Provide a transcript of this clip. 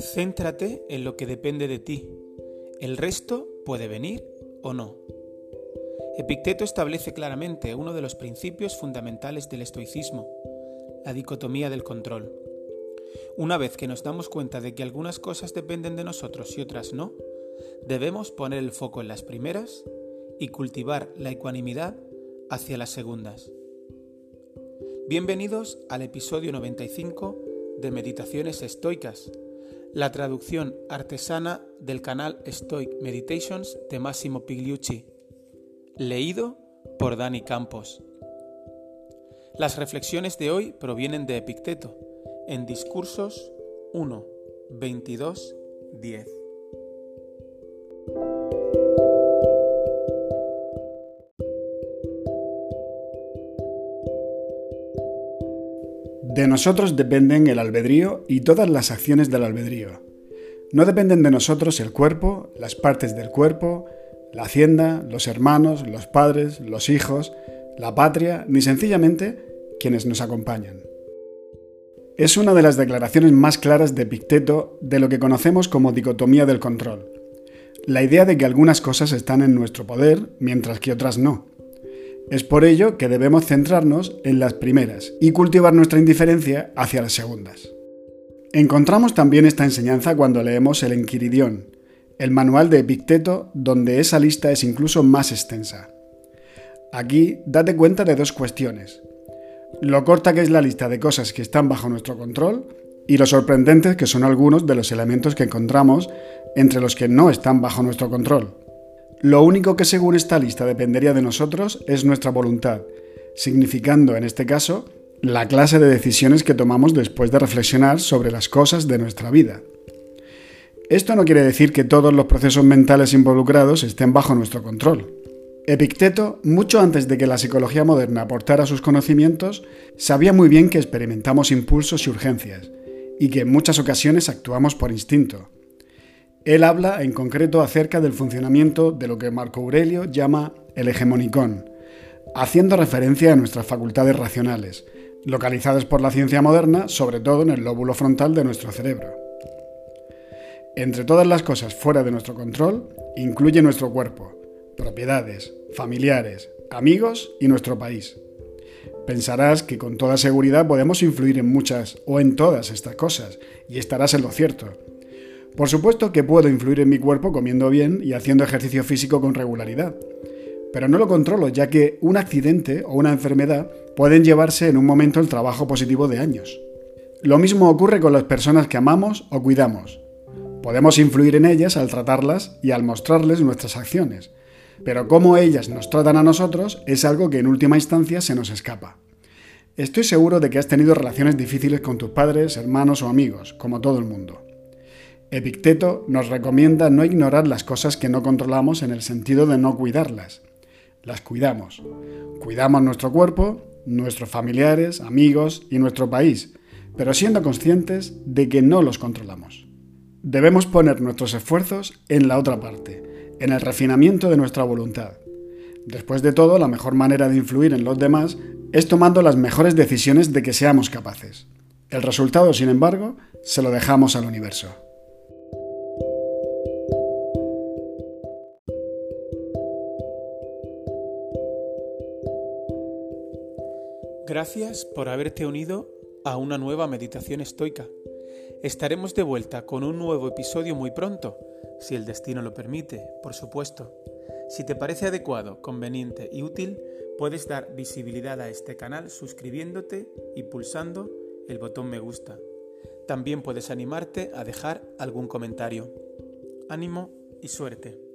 Céntrate en lo que depende de ti. El resto puede venir o no. Epicteto establece claramente uno de los principios fundamentales del estoicismo, la dicotomía del control. Una vez que nos damos cuenta de que algunas cosas dependen de nosotros y otras no, debemos poner el foco en las primeras y cultivar la ecuanimidad hacia las segundas. Bienvenidos al episodio 95 de Meditaciones Estoicas, la traducción artesana del canal Stoic Meditations de Massimo Pigliucci, leído por Dani Campos. Las reflexiones de hoy provienen de Epicteto, en Discursos 1, 22, 10. De nosotros dependen el albedrío y todas las acciones del albedrío. No dependen de nosotros el cuerpo, las partes del cuerpo, la hacienda, los hermanos, los padres, los hijos, la patria, ni sencillamente quienes nos acompañan. Es una de las declaraciones más claras de Picteto de lo que conocemos como dicotomía del control. La idea de que algunas cosas están en nuestro poder mientras que otras no es por ello que debemos centrarnos en las primeras y cultivar nuestra indiferencia hacia las segundas. Encontramos también esta enseñanza cuando leemos el Enquiridión, el manual de Epicteto, donde esa lista es incluso más extensa. Aquí date cuenta de dos cuestiones. Lo corta que es la lista de cosas que están bajo nuestro control y lo sorprendentes que son algunos de los elementos que encontramos entre los que no están bajo nuestro control. Lo único que según esta lista dependería de nosotros es nuestra voluntad, significando en este caso la clase de decisiones que tomamos después de reflexionar sobre las cosas de nuestra vida. Esto no quiere decir que todos los procesos mentales involucrados estén bajo nuestro control. Epicteto, mucho antes de que la psicología moderna aportara sus conocimientos, sabía muy bien que experimentamos impulsos y urgencias, y que en muchas ocasiones actuamos por instinto. Él habla en concreto acerca del funcionamiento de lo que Marco Aurelio llama el hegemonicón, haciendo referencia a nuestras facultades racionales, localizadas por la ciencia moderna sobre todo en el lóbulo frontal de nuestro cerebro. Entre todas las cosas fuera de nuestro control, incluye nuestro cuerpo, propiedades, familiares, amigos y nuestro país. Pensarás que con toda seguridad podemos influir en muchas o en todas estas cosas, y estarás en lo cierto, por supuesto que puedo influir en mi cuerpo comiendo bien y haciendo ejercicio físico con regularidad, pero no lo controlo ya que un accidente o una enfermedad pueden llevarse en un momento el trabajo positivo de años. Lo mismo ocurre con las personas que amamos o cuidamos. Podemos influir en ellas al tratarlas y al mostrarles nuestras acciones, pero cómo ellas nos tratan a nosotros es algo que en última instancia se nos escapa. Estoy seguro de que has tenido relaciones difíciles con tus padres, hermanos o amigos, como todo el mundo. Epicteto nos recomienda no ignorar las cosas que no controlamos en el sentido de no cuidarlas. Las cuidamos. Cuidamos nuestro cuerpo, nuestros familiares, amigos y nuestro país, pero siendo conscientes de que no los controlamos. Debemos poner nuestros esfuerzos en la otra parte, en el refinamiento de nuestra voluntad. Después de todo, la mejor manera de influir en los demás es tomando las mejores decisiones de que seamos capaces. El resultado, sin embargo, se lo dejamos al universo. Gracias por haberte unido a una nueva meditación estoica. Estaremos de vuelta con un nuevo episodio muy pronto, si el destino lo permite, por supuesto. Si te parece adecuado, conveniente y útil, puedes dar visibilidad a este canal suscribiéndote y pulsando el botón me gusta. También puedes animarte a dejar algún comentario. Ánimo y suerte.